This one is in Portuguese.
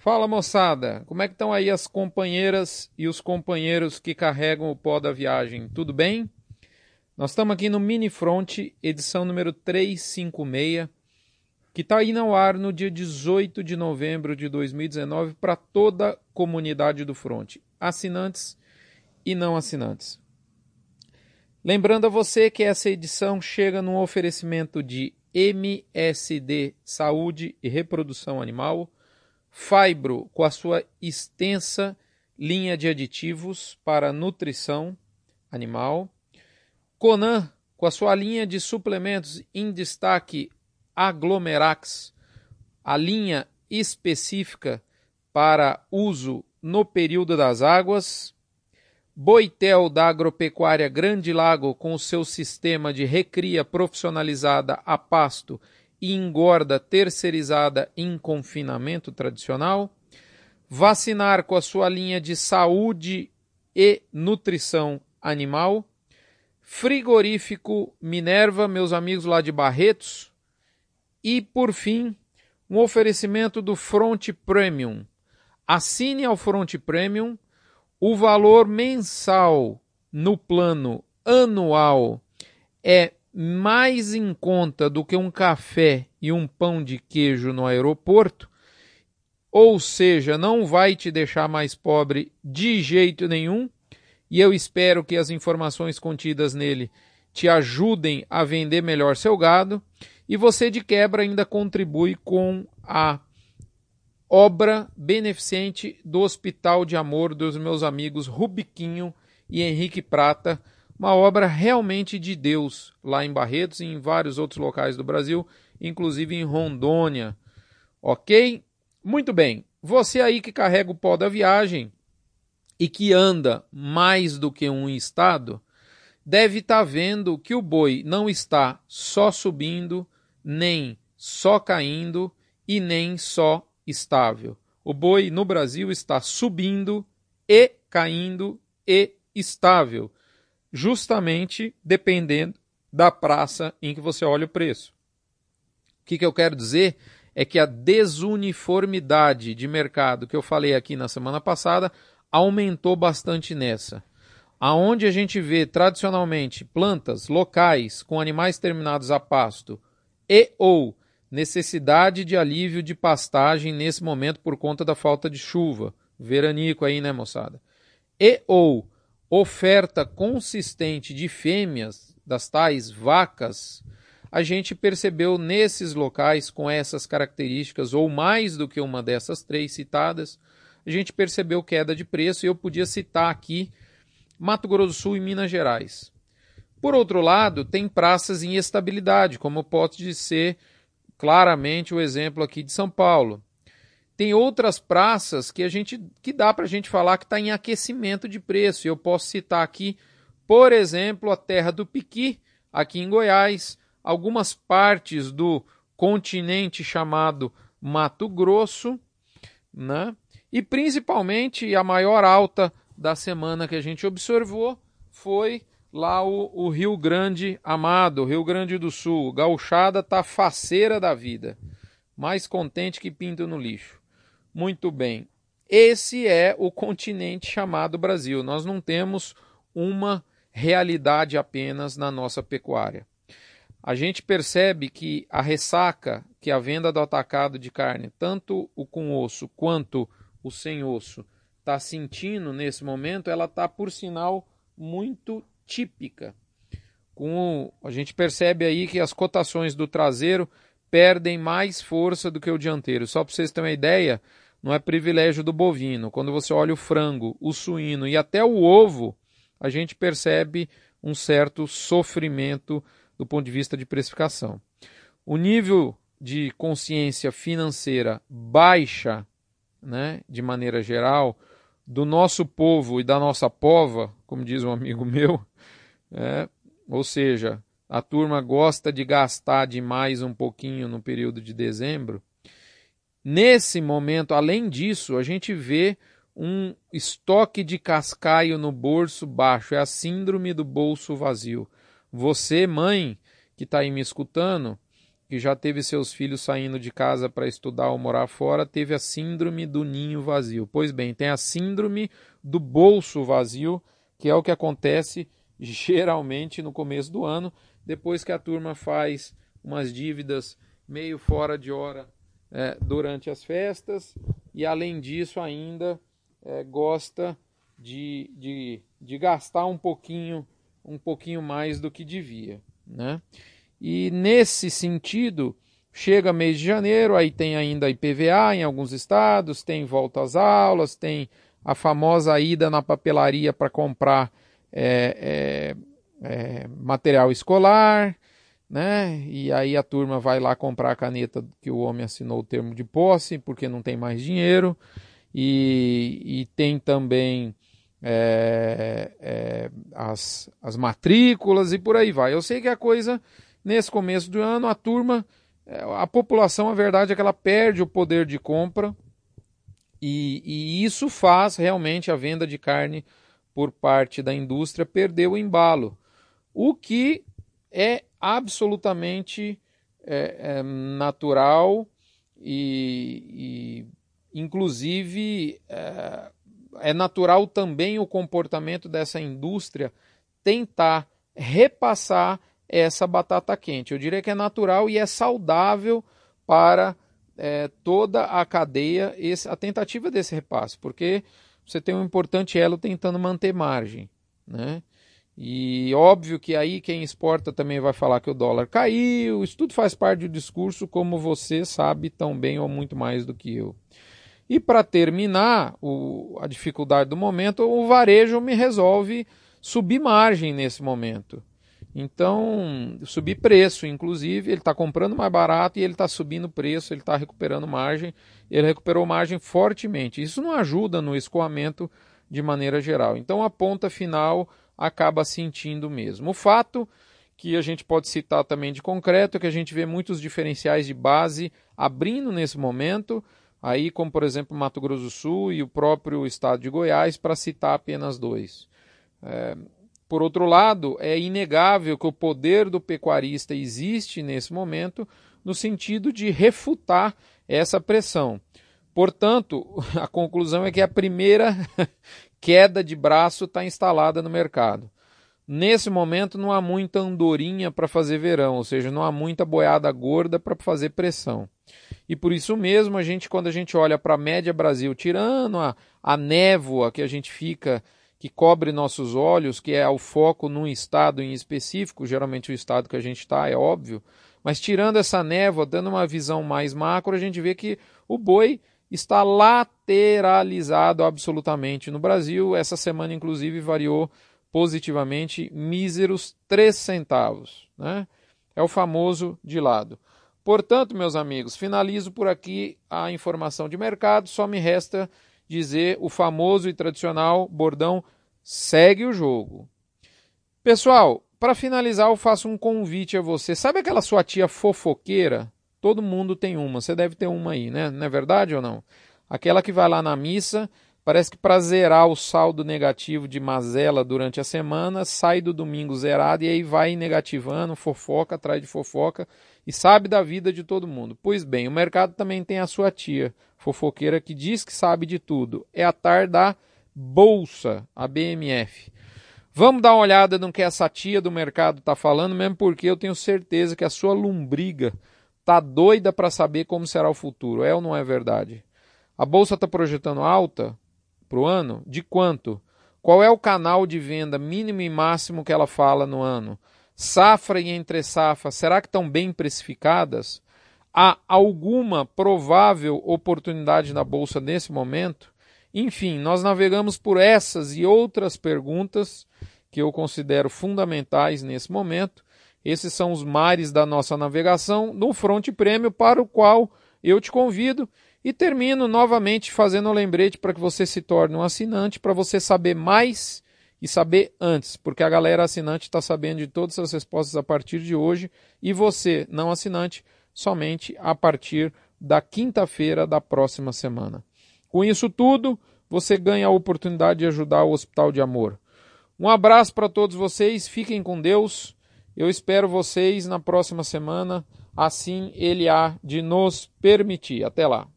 Fala moçada, como é que estão aí as companheiras e os companheiros que carregam o pó da viagem? Tudo bem? Nós estamos aqui no Mini Front, edição número 356, que está aí no ar no dia 18 de novembro de 2019 para toda a comunidade do Front, assinantes e não assinantes. Lembrando a você que essa edição chega num oferecimento de MSD Saúde e Reprodução Animal Fibro, com a sua extensa linha de aditivos para nutrição animal. Conan, com a sua linha de suplementos em destaque Aglomerax, a linha específica para uso no período das águas. Boitel da Agropecuária Grande Lago com o seu sistema de recria profissionalizada a pasto e engorda terceirizada em confinamento tradicional, vacinar com a sua linha de saúde e nutrição animal, frigorífico Minerva, meus amigos lá de Barretos, e por fim, um oferecimento do Front Premium. Assine ao Front Premium, o valor mensal no plano anual é mais em conta do que um café e um pão de queijo no aeroporto, ou seja, não vai te deixar mais pobre de jeito nenhum, e eu espero que as informações contidas nele te ajudem a vender melhor seu gado, e você de quebra ainda contribui com a obra beneficente do Hospital de Amor dos meus amigos Rubiquinho e Henrique Prata, uma obra realmente de Deus lá em Barretos e em vários outros locais do Brasil, inclusive em Rondônia. Ok? Muito bem. Você aí que carrega o pó da viagem e que anda mais do que um estado, deve estar tá vendo que o boi não está só subindo, nem só caindo e nem só estável. O boi no Brasil está subindo e caindo e estável justamente dependendo da praça em que você olha o preço. O que, que eu quero dizer é que a desuniformidade de mercado que eu falei aqui na semana passada aumentou bastante nessa. Aonde a gente vê tradicionalmente plantas locais com animais terminados a pasto e ou necessidade de alívio de pastagem nesse momento por conta da falta de chuva, veranico aí, né, moçada? E ou oferta consistente de fêmeas, das tais vacas, a gente percebeu nesses locais com essas características, ou mais do que uma dessas três citadas, a gente percebeu queda de preço e eu podia citar aqui Mato Grosso do Sul e Minas Gerais. Por outro lado, tem praças em estabilidade, como pode ser claramente o exemplo aqui de São Paulo. Tem outras praças que a gente que dá para a gente falar que está em aquecimento de preço. Eu posso citar aqui, por exemplo, a Terra do Piqui, aqui em Goiás, algumas partes do continente chamado Mato Grosso, né? E principalmente a maior alta da semana que a gente observou foi lá o, o Rio Grande Amado, Rio Grande do Sul. Gauchada tá faceira da vida, mais contente que pinto no lixo. Muito bem. Esse é o continente chamado Brasil. Nós não temos uma realidade apenas na nossa pecuária. A gente percebe que a ressaca que a venda do atacado de carne, tanto o com osso quanto o sem osso, está sentindo nesse momento, ela está, por sinal, muito típica. Com, a gente percebe aí que as cotações do traseiro perdem mais força do que o dianteiro. Só para vocês terem uma ideia, não é privilégio do bovino. Quando você olha o frango, o suíno e até o ovo, a gente percebe um certo sofrimento do ponto de vista de precificação. O nível de consciência financeira baixa, né, de maneira geral, do nosso povo e da nossa pova, como diz um amigo meu, é, ou seja, a turma gosta de gastar demais um pouquinho no período de dezembro. Nesse momento, além disso, a gente vê um estoque de cascaio no bolso baixo, é a síndrome do bolso vazio. Você, mãe, que está aí me escutando, que já teve seus filhos saindo de casa para estudar ou morar fora, teve a síndrome do ninho vazio. Pois bem, tem a síndrome do bolso vazio, que é o que acontece geralmente no começo do ano, depois que a turma faz umas dívidas meio fora de hora é, durante as festas e, além disso, ainda é, gosta de, de, de gastar um pouquinho, um pouquinho mais do que devia. Né? E nesse sentido, chega mês de janeiro, aí tem ainda IPVA em alguns estados, tem volta às aulas, tem a famosa ida na papelaria para comprar é, é, é, material escolar, né? E aí a turma vai lá comprar a caneta que o homem assinou o termo de posse, porque não tem mais dinheiro, e, e tem também é, é, as, as matrículas e por aí vai. Eu sei que a coisa Nesse começo do ano, a turma, é, a população, a verdade é que ela perde o poder de compra e, e isso faz realmente a venda de carne por parte da indústria perder o embalo, o que é absolutamente é, é natural e, e inclusive, é, é natural também o comportamento dessa indústria tentar repassar essa batata quente. Eu diria que é natural e é saudável para é, toda a cadeia esse, a tentativa desse repasse, porque você tem um importante elo tentando manter margem. Né? E óbvio que aí quem exporta também vai falar que o dólar caiu, isso tudo faz parte do discurso, como você sabe tão bem ou muito mais do que eu. E para terminar o, a dificuldade do momento, o varejo me resolve subir margem nesse momento. Então, subir preço, inclusive, ele está comprando mais barato e ele está subindo preço, ele está recuperando margem, ele recuperou margem fortemente. Isso não ajuda no escoamento de maneira geral. Então, a ponta final acaba sentindo mesmo. O fato que a gente pode citar também de concreto é que a gente vê muitos diferenciais de base abrindo nesse momento, aí como por exemplo Mato Grosso do Sul e o próprio estado de Goiás, para citar apenas dois. É, por outro lado, é inegável que o poder do pecuarista existe nesse momento no sentido de refutar essa pressão. Portanto, a conclusão é que a primeira queda de braço está instalada no mercado. Nesse momento não há muita andorinha para fazer verão, ou seja, não há muita boiada gorda para fazer pressão. E por isso mesmo, a gente, quando a gente olha para a média Brasil, tirando a, a névoa que a gente fica que cobre nossos olhos, que é o foco num estado em específico, geralmente o estado que a gente está, é óbvio, mas tirando essa névoa, dando uma visão mais macro, a gente vê que o boi está lateralizado absolutamente no Brasil. Essa semana, inclusive, variou positivamente míseros 3 centavos. Né? É o famoso de lado. Portanto, meus amigos, finalizo por aqui a informação de mercado. Só me resta dizer o famoso e tradicional bordão segue o jogo. Pessoal, para finalizar, eu faço um convite a você. Sabe aquela sua tia fofoqueira? Todo mundo tem uma, você deve ter uma aí, né? Não é verdade ou não? Aquela que vai lá na missa, parece que para zerar o saldo negativo de mazela durante a semana, sai do domingo zerado e aí vai negativando, fofoca atrás de fofoca e sabe da vida de todo mundo. Pois bem, o mercado também tem a sua tia fofoqueira que diz que sabe de tudo. É a tar da Bolsa, a BMF. Vamos dar uma olhada no que essa tia do mercado está falando, mesmo porque eu tenho certeza que a sua lombriga tá doida para saber como será o futuro. É ou não é verdade? A bolsa está projetando alta para o ano? De quanto? Qual é o canal de venda mínimo e máximo que ela fala no ano? Safra e entre safra, será que estão bem precificadas? Há alguma provável oportunidade na bolsa nesse momento? Enfim, nós navegamos por essas e outras perguntas que eu considero fundamentais nesse momento. Esses são os mares da nossa navegação no Fronte Prêmio, para o qual eu te convido e termino novamente fazendo um lembrete para que você se torne um assinante, para você saber mais e saber antes, porque a galera assinante está sabendo de todas as respostas a partir de hoje e você, não assinante, somente a partir da quinta-feira da próxima semana. Com isso tudo, você ganha a oportunidade de ajudar o Hospital de Amor. Um abraço para todos vocês, fiquem com Deus. Eu espero vocês na próxima semana assim ele há de nos permitir. Até lá.